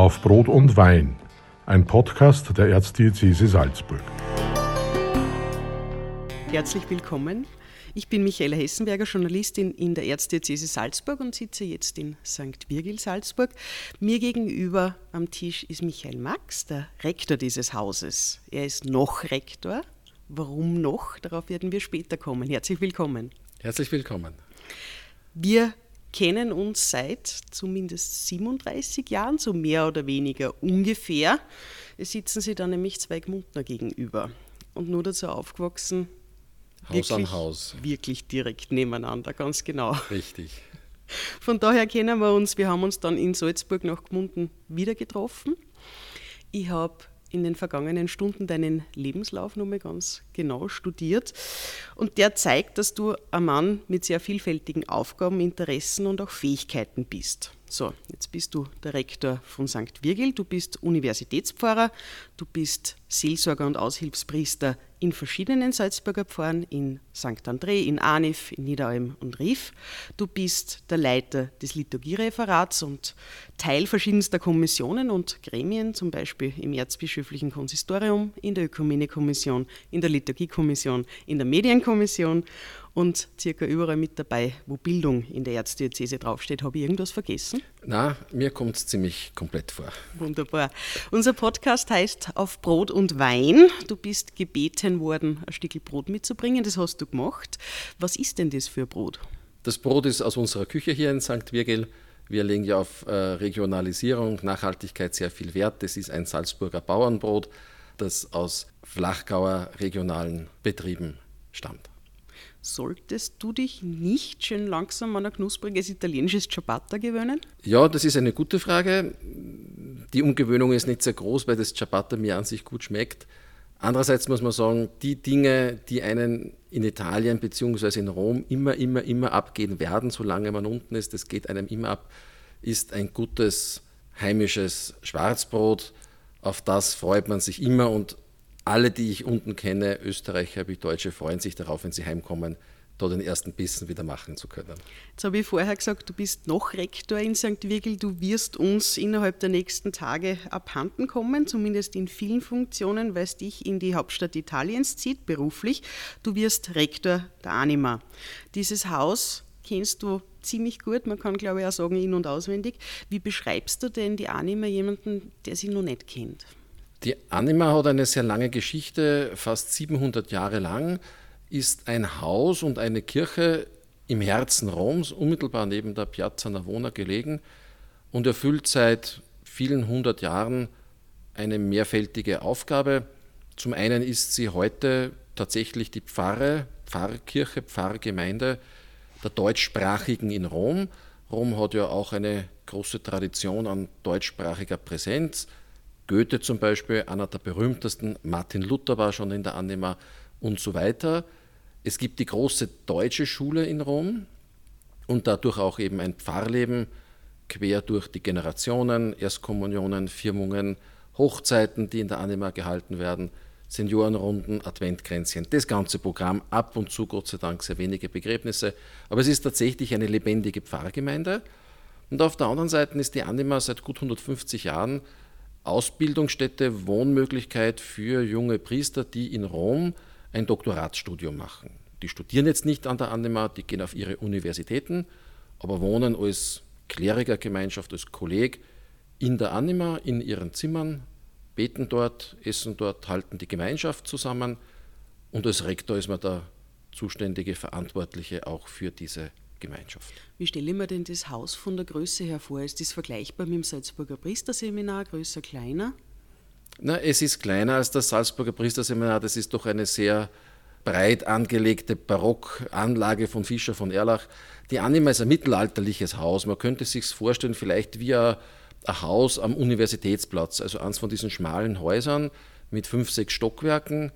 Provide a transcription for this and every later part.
Auf Brot und Wein, ein Podcast der Erzdiözese Salzburg. Herzlich willkommen. Ich bin Michaela Hessenberger, Journalistin in der Erzdiözese Salzburg und sitze jetzt in St. Virgil Salzburg. Mir gegenüber am Tisch ist Michael Max, der Rektor dieses Hauses. Er ist noch Rektor. Warum noch? Darauf werden wir später kommen. Herzlich willkommen. Herzlich willkommen. Wir kennen uns seit zumindest 37 Jahren, so mehr oder weniger ungefähr. Es sitzen sie da nämlich zwei Gmundner gegenüber und nur dazu aufgewachsen. Haus wirklich, an Haus. Wirklich direkt nebeneinander, ganz genau. Richtig. Von daher kennen wir uns. Wir haben uns dann in Salzburg nach Gmunden wieder getroffen. Ich habe in den vergangenen Stunden deinen Lebenslauf nochmal ganz genau studiert. Und der zeigt, dass du ein Mann mit sehr vielfältigen Aufgaben, Interessen und auch Fähigkeiten bist. So, jetzt bist du der Rektor von St. Virgil, du bist Universitätspfarrer, du bist Seelsorger und Aushilfspriester in verschiedenen Salzburger Pfarren, in St. André, in Arnif, in Niederalm und Rief. Du bist der Leiter des Liturgiereferats und Teil verschiedenster Kommissionen und Gremien, zum Beispiel im Erzbischöflichen Konsistorium, in der Ökumenekommission, in der Liturgiekommission, in der Medienkommission und circa überall mit dabei, wo Bildung in der Erzdiözese draufsteht. Habe ich irgendwas vergessen? Na, mir kommt es ziemlich komplett vor. Wunderbar. Unser Podcast heißt Auf Brot und Wein. Du bist gebeten worden, ein Stück Brot mitzubringen. Das hast du gemacht. Was ist denn das für Brot? Das Brot ist aus unserer Küche hier in St. Virgil. Wir legen ja auf äh, Regionalisierung, Nachhaltigkeit sehr viel Wert. Das ist ein Salzburger Bauernbrot, das aus Flachgauer regionalen Betrieben stammt. Solltest du dich nicht schön langsam an ein knuspriges italienisches Ciabatta gewöhnen? Ja, das ist eine gute Frage. Die Umgewöhnung ist nicht sehr groß, weil das Ciabatta mir an sich gut schmeckt. Andererseits muss man sagen, die Dinge, die einen in Italien bzw. in Rom immer, immer, immer abgehen werden, solange man unten ist, das geht einem immer ab, ist ein gutes heimisches Schwarzbrot. Auf das freut man sich immer und alle, die ich unten kenne, Österreicher wie Deutsche, freuen sich darauf, wenn sie heimkommen, da den ersten Bissen wieder machen zu können. Jetzt habe ich vorher gesagt, du bist noch Rektor in St. Virgil. Du wirst uns innerhalb der nächsten Tage abhanden kommen, zumindest in vielen Funktionen, weil es dich in die Hauptstadt Italiens zieht, beruflich. Du wirst Rektor der Anima. Dieses Haus kennst du ziemlich gut, man kann glaube ich auch sagen, in- und auswendig. Wie beschreibst du denn die Anima jemanden, der sie noch nicht kennt? Die Anima hat eine sehr lange Geschichte, fast 700 Jahre lang, ist ein Haus und eine Kirche im Herzen Roms, unmittelbar neben der Piazza Navona gelegen und erfüllt seit vielen hundert Jahren eine mehrfältige Aufgabe. Zum einen ist sie heute tatsächlich die Pfarre, Pfarrkirche, Pfarrgemeinde der Deutschsprachigen in Rom. Rom hat ja auch eine große Tradition an deutschsprachiger Präsenz. Goethe zum Beispiel, einer der berühmtesten, Martin Luther war schon in der Anima und so weiter. Es gibt die große deutsche Schule in Rom und dadurch auch eben ein Pfarrleben quer durch die Generationen, Erstkommunionen, Firmungen, Hochzeiten, die in der Anima gehalten werden, Seniorenrunden, Adventkränzchen, das ganze Programm, ab und zu Gott sei Dank sehr wenige Begräbnisse, aber es ist tatsächlich eine lebendige Pfarrgemeinde. Und auf der anderen Seite ist die Anima seit gut 150 Jahren Ausbildungsstätte, Wohnmöglichkeit für junge Priester, die in Rom ein Doktoratsstudium machen. Die studieren jetzt nicht an der Anima, die gehen auf ihre Universitäten, aber wohnen als Klerikergemeinschaft, als Kolleg in der Anima, in ihren Zimmern, beten dort, essen dort, halten die Gemeinschaft zusammen und als Rektor ist man der zuständige Verantwortliche auch für diese Gemeinschaft. Wie stelle ich mir denn das Haus von der Größe her vor? Ist das vergleichbar mit dem Salzburger Priesterseminar, größer, kleiner? Na, es ist kleiner als das Salzburger Priesterseminar. Das ist doch eine sehr breit angelegte Barockanlage von Fischer von Erlach. Die Anima ist ein mittelalterliches Haus. Man könnte sich vorstellen, vielleicht wie ein, ein Haus am Universitätsplatz, also eines von diesen schmalen Häusern mit fünf, sechs Stockwerken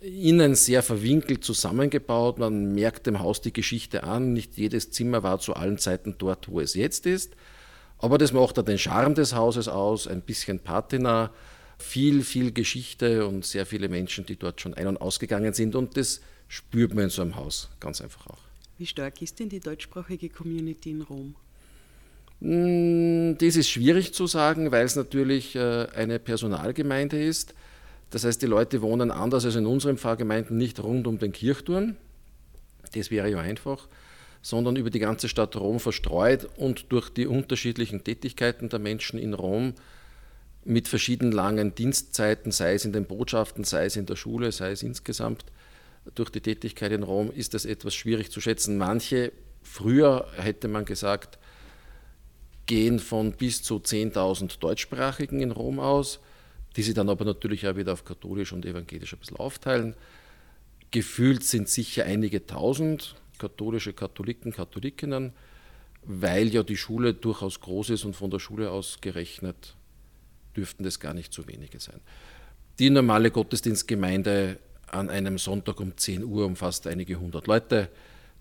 innen sehr verwinkelt zusammengebaut. Man merkt dem Haus die Geschichte an. Nicht jedes Zimmer war zu allen Zeiten dort, wo es jetzt ist. Aber das macht auch den Charme des Hauses aus, ein bisschen Patina, viel, viel Geschichte und sehr viele Menschen, die dort schon ein- und ausgegangen sind. Und das spürt man in so einem Haus ganz einfach auch. Wie stark ist denn die deutschsprachige Community in Rom? Hm, das ist schwierig zu sagen, weil es natürlich äh, eine Personalgemeinde ist. Das heißt, die Leute wohnen anders als in unseren Pfarrgemeinden nicht rund um den Kirchturm. Das wäre ja einfach, sondern über die ganze Stadt Rom verstreut und durch die unterschiedlichen Tätigkeiten der Menschen in Rom mit verschiedenen langen Dienstzeiten, sei es in den Botschaften, sei es in der Schule, sei es insgesamt durch die Tätigkeit in Rom, ist das etwas schwierig zu schätzen. Manche, früher hätte man gesagt, gehen von bis zu 10.000 Deutschsprachigen in Rom aus, die sie dann aber natürlich auch wieder auf katholisch und evangelisch ein bisschen aufteilen. Gefühlt sind sicher einige tausend katholische Katholiken, Katholikinnen, weil ja die Schule durchaus groß ist und von der Schule aus gerechnet dürften das gar nicht so wenige sein. Die normale Gottesdienstgemeinde an einem Sonntag um 10 Uhr umfasst einige hundert Leute.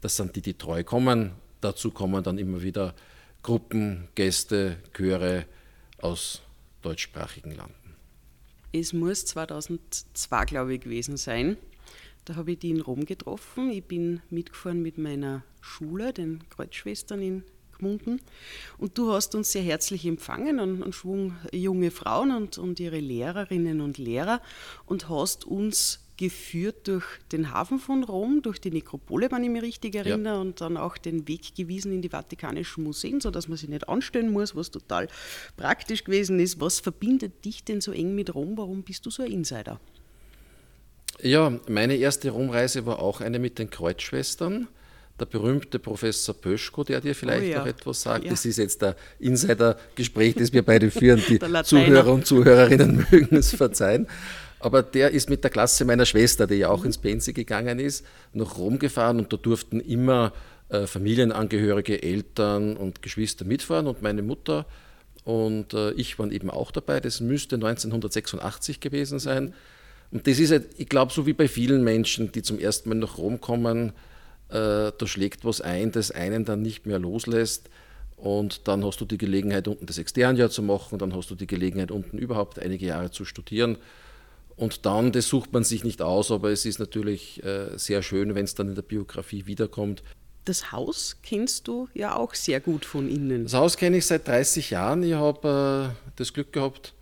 Das sind die, die treu kommen. Dazu kommen dann immer wieder Gruppen, Gäste, Chöre aus deutschsprachigen Landen. Es muss 2002, glaube ich, gewesen sein. Da habe ich die in Rom getroffen. Ich bin mitgefahren mit meiner Schule, den Kreuzschwestern in Gmunden. Und du hast uns sehr herzlich empfangen, einen, einen Schwung junge Frauen und, und ihre Lehrerinnen und Lehrer, und hast uns geführt durch den Hafen von Rom, durch die Nekropole, wenn ich mich richtig erinnere, ja. und dann auch den Weg gewiesen in die Vatikanischen Museen, sodass man sich nicht anstellen muss, was total praktisch gewesen ist. Was verbindet dich denn so eng mit Rom? Warum bist du so ein Insider? Ja, meine erste Romreise war auch eine mit den Kreuzschwestern. Der berühmte Professor Pöschko, der dir vielleicht oh ja. noch etwas sagt. Ja. Das ist jetzt der Insider-Gespräch, das wir beide führen. Die Zuhörer und Zuhörerinnen mögen es verzeihen. Aber der ist mit der Klasse meiner Schwester, die ja auch ins Pensi gegangen ist, nach Rom gefahren und da durften immer äh, Familienangehörige, Eltern und Geschwister mitfahren und meine Mutter und äh, ich waren eben auch dabei. Das müsste 1986 gewesen sein. Und das ist, halt, ich glaube, so wie bei vielen Menschen, die zum ersten Mal nach Rom kommen, äh, da schlägt was ein, das einen dann nicht mehr loslässt. Und dann hast du die Gelegenheit, unten das Externjahr zu machen, dann hast du die Gelegenheit, unten überhaupt einige Jahre zu studieren. Und dann, das sucht man sich nicht aus, aber es ist natürlich äh, sehr schön, wenn es dann in der Biografie wiederkommt. Das Haus kennst du ja auch sehr gut von innen. Das Haus kenne ich seit 30 Jahren. Ich habe äh, das Glück gehabt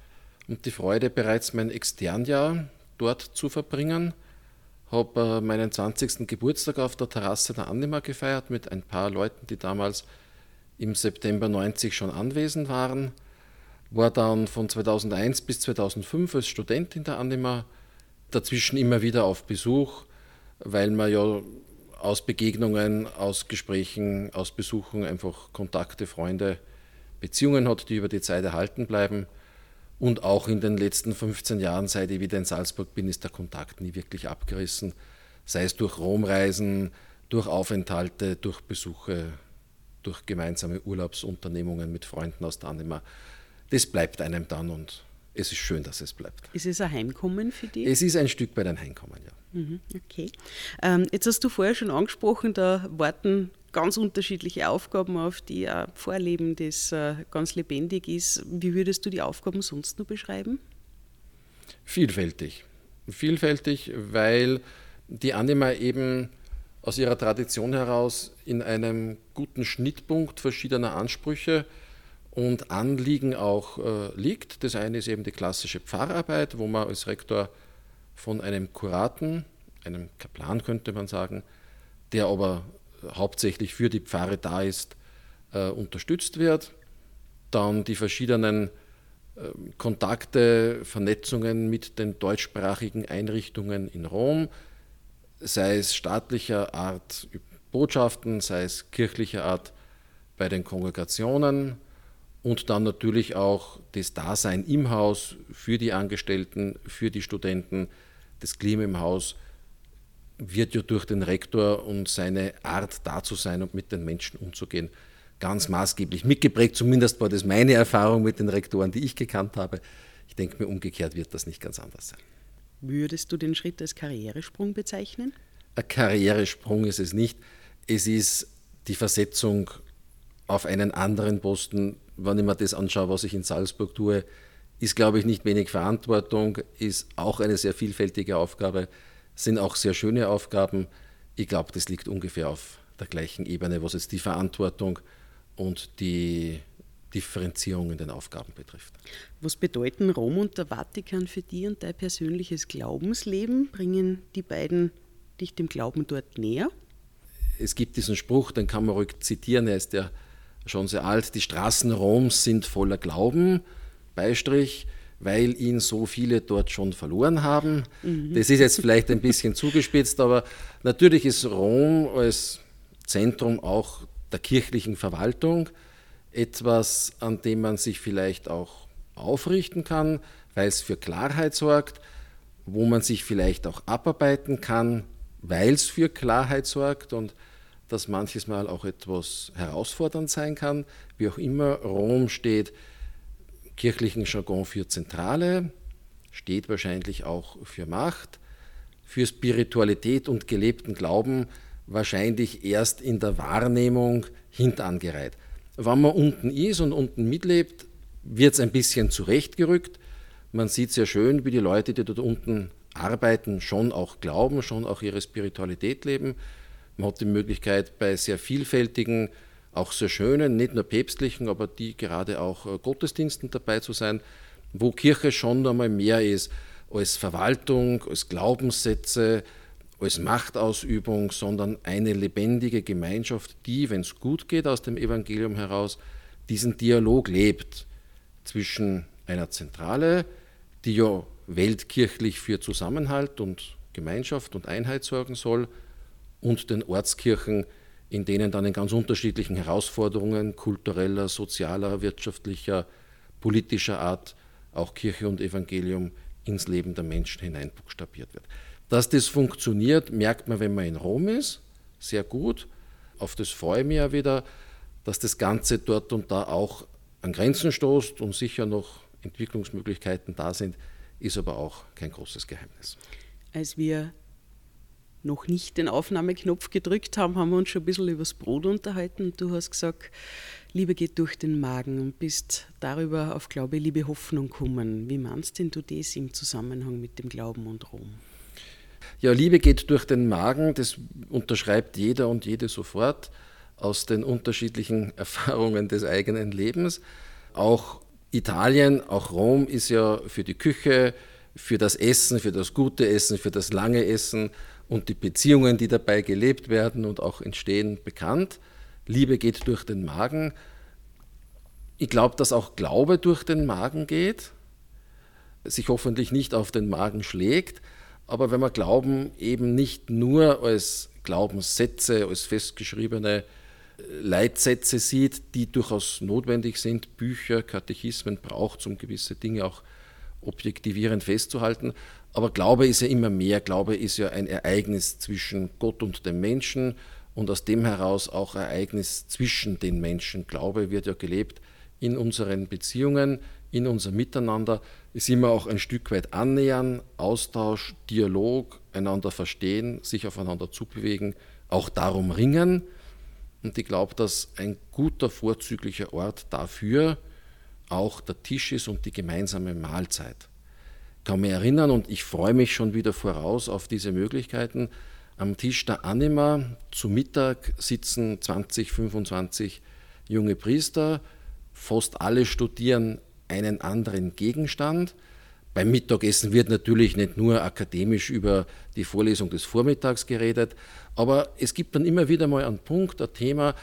und die Freude, bereits mein Externjahr dort zu verbringen. Habe äh, meinen 20. Geburtstag auf der Terrasse der Annima gefeiert mit ein paar Leuten, die damals im September 90 schon anwesend waren. War dann von 2001 bis 2005 als Student in der Annima, dazwischen immer wieder auf Besuch, weil man ja aus Begegnungen, aus Gesprächen, aus Besuchen einfach Kontakte, Freunde, Beziehungen hat, die über die Zeit erhalten bleiben. Und auch in den letzten 15 Jahren, seit ich wieder in Salzburg bin, ist der Kontakt nie wirklich abgerissen. Sei es durch Romreisen, durch Aufenthalte, durch Besuche, durch gemeinsame Urlaubsunternehmungen mit Freunden aus der Anima. Das bleibt einem dann und es ist schön, dass es bleibt. Ist es ein Heimkommen für dich? Es ist ein Stück weit ein Heimkommen, ja. Mhm, okay. Ähm, jetzt hast du vorher schon angesprochen, da warten ganz unterschiedliche Aufgaben auf die ein Vorleben, das äh, ganz lebendig ist. Wie würdest du die Aufgaben sonst nur beschreiben? Vielfältig. Vielfältig, weil die Anima eben aus ihrer Tradition heraus in einem guten Schnittpunkt verschiedener Ansprüche und Anliegen auch äh, liegt. Das eine ist eben die klassische Pfarrarbeit, wo man als Rektor von einem Kuraten, einem Kaplan könnte man sagen, der aber hauptsächlich für die Pfarre da ist, äh, unterstützt wird. Dann die verschiedenen äh, Kontakte, Vernetzungen mit den deutschsprachigen Einrichtungen in Rom, sei es staatlicher Art Botschaften, sei es kirchlicher Art bei den Kongregationen und dann natürlich auch das Dasein im Haus für die Angestellten, für die Studenten, das Klima im Haus wird ja durch den Rektor und seine Art da zu sein und mit den Menschen umzugehen ganz maßgeblich mitgeprägt. Zumindest war das meine Erfahrung mit den Rektoren, die ich gekannt habe. Ich denke mir, umgekehrt wird das nicht ganz anders sein. Würdest du den Schritt als Karrieresprung bezeichnen? Ein Karrieresprung ist es nicht. Es ist die Versetzung auf einen anderen Posten. Wenn ich mir das anschaue, was ich in Salzburg tue, ist, glaube ich, nicht wenig Verantwortung, ist auch eine sehr vielfältige Aufgabe sind auch sehr schöne Aufgaben. Ich glaube, das liegt ungefähr auf der gleichen Ebene, was jetzt die Verantwortung und die Differenzierung in den Aufgaben betrifft. Was bedeuten Rom und der Vatikan für dich und dein persönliches Glaubensleben? Bringen die beiden dich dem Glauben dort näher? Es gibt diesen Spruch, den kann man ruhig zitieren, er ist ja schon sehr alt, die Straßen Roms sind voller Glauben, Beistrich, weil ihn so viele dort schon verloren haben. Mhm. Das ist jetzt vielleicht ein bisschen zugespitzt, aber natürlich ist Rom als Zentrum auch der kirchlichen Verwaltung etwas, an dem man sich vielleicht auch aufrichten kann, weil es für Klarheit sorgt, wo man sich vielleicht auch abarbeiten kann, weil es für Klarheit sorgt und das manches Mal auch etwas herausfordernd sein kann. Wie auch immer, Rom steht kirchlichen Jargon für Zentrale, steht wahrscheinlich auch für Macht, für Spiritualität und gelebten Glauben wahrscheinlich erst in der Wahrnehmung hintangereiht. Wenn man unten ist und unten mitlebt, wird es ein bisschen zurechtgerückt. Man sieht sehr schön, wie die Leute, die dort unten arbeiten, schon auch glauben, schon auch ihre Spiritualität leben. Man hat die Möglichkeit, bei sehr vielfältigen auch sehr schönen, nicht nur päpstlichen, aber die gerade auch äh, Gottesdiensten dabei zu sein, wo Kirche schon einmal mehr ist als Verwaltung, als Glaubenssätze, als Machtausübung, sondern eine lebendige Gemeinschaft, die, wenn es gut geht aus dem Evangelium heraus, diesen Dialog lebt zwischen einer Zentrale, die ja weltkirchlich für Zusammenhalt und Gemeinschaft und Einheit sorgen soll, und den Ortskirchen, in denen dann in ganz unterschiedlichen Herausforderungen kultureller, sozialer, wirtschaftlicher, politischer Art auch Kirche und Evangelium ins Leben der Menschen hineinbuchstabiert wird. Dass das funktioniert, merkt man, wenn man in Rom ist, sehr gut. Auf das freue ich mich ja wieder, dass das Ganze dort und da auch an Grenzen stoßt und sicher noch Entwicklungsmöglichkeiten da sind, ist aber auch kein großes Geheimnis. Als wir noch nicht den Aufnahmeknopf gedrückt haben, haben wir uns schon ein bisschen über das Brot unterhalten. Du hast gesagt, Liebe geht durch den Magen und bist darüber auf Glaube, Liebe, Hoffnung kommen. Wie meinst denn du das im Zusammenhang mit dem Glauben und Rom? Ja, Liebe geht durch den Magen, das unterschreibt jeder und jede sofort aus den unterschiedlichen Erfahrungen des eigenen Lebens. Auch Italien, auch Rom ist ja für die Küche, für das Essen, für das gute Essen, für das lange Essen und die Beziehungen, die dabei gelebt werden und auch entstehen, bekannt. Liebe geht durch den Magen. Ich glaube, dass auch Glaube durch den Magen geht, sich hoffentlich nicht auf den Magen schlägt, aber wenn man Glauben eben nicht nur als Glaubenssätze, als festgeschriebene Leitsätze sieht, die durchaus notwendig sind, Bücher, Katechismen braucht, um gewisse Dinge auch objektivierend festzuhalten. Aber Glaube ist ja immer mehr. Glaube ist ja ein Ereignis zwischen Gott und dem Menschen und aus dem heraus auch Ereignis zwischen den Menschen. Glaube wird ja gelebt in unseren Beziehungen, in unser Miteinander, ist immer auch ein Stück weit annähern, Austausch, Dialog, einander verstehen, sich aufeinander zubewegen, auch darum ringen. Und ich glaube, dass ein guter, vorzüglicher Ort dafür auch der Tisch ist und die gemeinsame Mahlzeit. Ich kann mich erinnern und ich freue mich schon wieder voraus auf diese Möglichkeiten. Am Tisch der Anima zu Mittag sitzen 20, 25 junge Priester. Fast alle studieren einen anderen Gegenstand. Beim Mittagessen wird natürlich nicht nur akademisch über die Vorlesung des Vormittags geredet, aber es gibt dann immer wieder mal einen Punkt, ein Thema,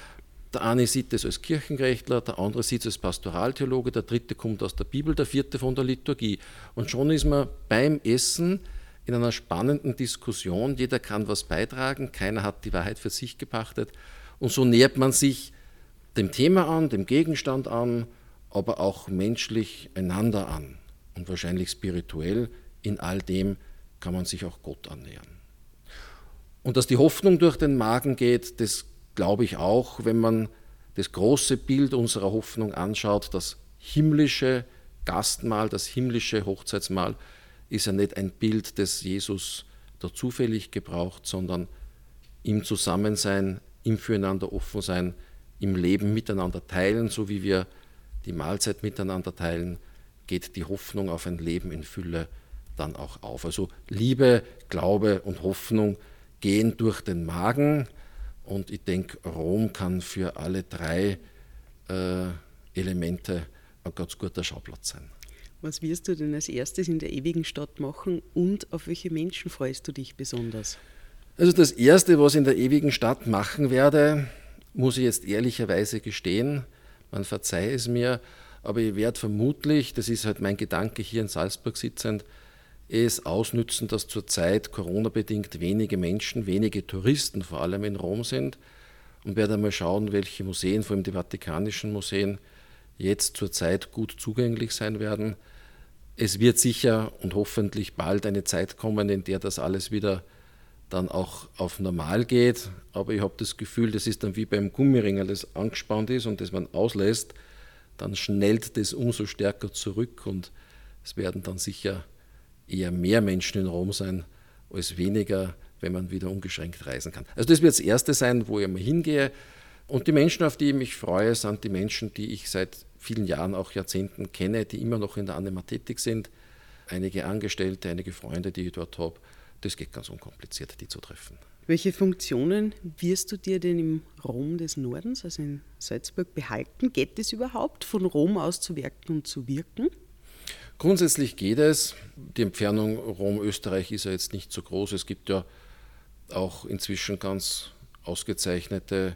der eine sieht es als Kirchenrechtler, der andere sieht es als Pastoraltheologe, der dritte kommt aus der Bibel, der vierte von der Liturgie. Und schon ist man beim Essen in einer spannenden Diskussion. Jeder kann was beitragen, keiner hat die Wahrheit für sich gepachtet. Und so nähert man sich dem Thema an, dem Gegenstand an, aber auch menschlich einander an. Und wahrscheinlich spirituell in all dem kann man sich auch Gott annähern. Und dass die Hoffnung durch den Magen geht, das glaube ich auch, wenn man das große Bild unserer Hoffnung anschaut, das himmlische Gastmahl, das himmlische Hochzeitsmahl, ist ja nicht ein Bild, das Jesus da zufällig gebraucht, sondern im Zusammensein, im Füreinander offen sein, im Leben miteinander teilen, so wie wir die Mahlzeit miteinander teilen, geht die Hoffnung auf ein Leben in Fülle dann auch auf. Also Liebe, Glaube und Hoffnung gehen durch den Magen, und ich denke, Rom kann für alle drei äh, Elemente ein ganz guter Schauplatz sein. Was wirst du denn als erstes in der ewigen Stadt machen und auf welche Menschen freust du dich besonders? Also das Erste, was ich in der ewigen Stadt machen werde, muss ich jetzt ehrlicherweise gestehen, man verzeihe es mir, aber ich werde vermutlich, das ist halt mein Gedanke hier in Salzburg sitzend, es ausnützen, dass zurzeit Corona-bedingt wenige Menschen, wenige Touristen vor allem in Rom sind und werde mal schauen, welche Museen, vor allem die vatikanischen Museen, jetzt zurzeit gut zugänglich sein werden es wird sicher und hoffentlich bald eine Zeit kommen, in der das alles wieder dann auch auf normal geht. Aber ich habe das Gefühl, das ist dann wie beim Gummiring, das angespannt ist und das man auslässt, dann schnellt das umso stärker zurück und es werden dann sicher eher mehr Menschen in Rom sein als weniger, wenn man wieder ungeschränkt reisen kann. Also das wird das Erste sein, wo ich mal hingehe. Und die Menschen, auf die ich mich freue, sind die Menschen, die ich seit vielen Jahren, auch Jahrzehnten kenne, die immer noch in der Anima tätig sind. Einige Angestellte, einige Freunde, die ich dort habe. Das geht ganz unkompliziert, die zu treffen. Welche Funktionen wirst du dir denn im Rom des Nordens, also in Salzburg, behalten? Geht es überhaupt, von Rom aus zu werken und zu wirken? Grundsätzlich geht es. Die Entfernung Rom-Österreich ist ja jetzt nicht so groß. Es gibt ja auch inzwischen ganz ausgezeichnete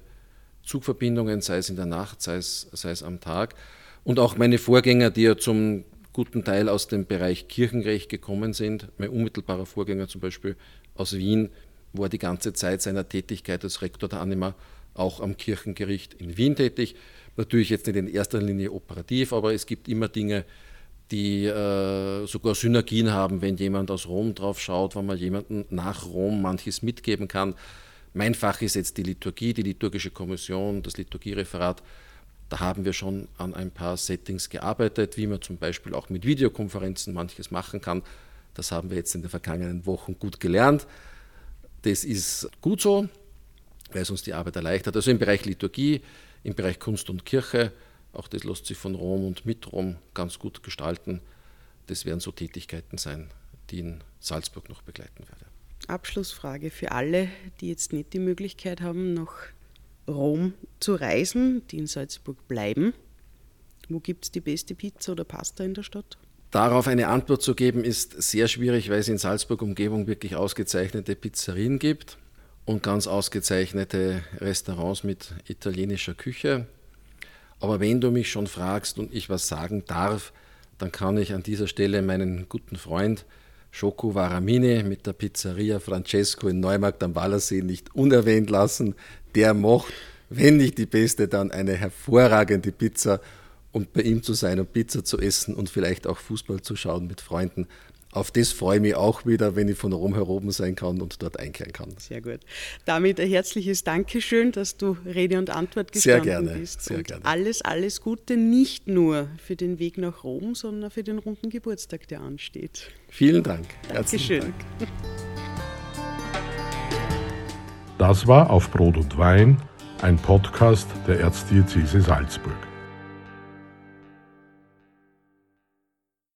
Zugverbindungen, sei es in der Nacht, sei es, sei es am Tag. Und auch meine Vorgänger, die ja zum guten Teil aus dem Bereich Kirchenrecht gekommen sind. Mein unmittelbarer Vorgänger zum Beispiel aus Wien war die ganze Zeit seiner Tätigkeit als Rektor der Anima auch am Kirchengericht in Wien tätig. Natürlich jetzt nicht in erster Linie operativ, aber es gibt immer Dinge, die äh, sogar Synergien haben, wenn jemand aus Rom drauf schaut, wenn man jemanden nach Rom manches mitgeben kann. Mein Fach ist jetzt die Liturgie, die liturgische Kommission, das Liturgiereferat. Da haben wir schon an ein paar Settings gearbeitet, wie man zum Beispiel auch mit Videokonferenzen manches machen kann. Das haben wir jetzt in den vergangenen Wochen gut gelernt. Das ist gut so, weil es uns die Arbeit erleichtert. Also im Bereich Liturgie, im Bereich Kunst und Kirche, auch das lässt sich von Rom und mit Rom ganz gut gestalten. Das werden so Tätigkeiten sein, die in Salzburg noch begleiten werde. Abschlussfrage für alle, die jetzt nicht die Möglichkeit haben, nach Rom zu reisen, die in Salzburg bleiben. Wo gibt es die beste Pizza oder Pasta in der Stadt? Darauf eine Antwort zu geben, ist sehr schwierig, weil es in Salzburg-Umgebung wirklich ausgezeichnete Pizzerien gibt und ganz ausgezeichnete Restaurants mit italienischer Küche. Aber wenn du mich schon fragst und ich was sagen darf, dann kann ich an dieser Stelle meinen guten Freund Schoko Varamini mit der Pizzeria Francesco in Neumarkt am Wallersee nicht unerwähnt lassen. Der macht, wenn nicht die beste, dann eine hervorragende Pizza. Und bei ihm zu sein und Pizza zu essen und vielleicht auch Fußball zu schauen mit Freunden, auf das freue ich mich auch wieder, wenn ich von Rom heroben sein kann und dort einkehren kann. Sehr gut. Damit ein herzliches Dankeschön, dass du Rede und Antwort gestanden sehr gerne, bist. Sehr und gerne. Alles, alles Gute, nicht nur für den Weg nach Rom, sondern für den runden Geburtstag, der ansteht. Vielen Dank. Dankeschön. Dank. Das war Auf Brot und Wein, ein Podcast der Erzdiözese Salzburg.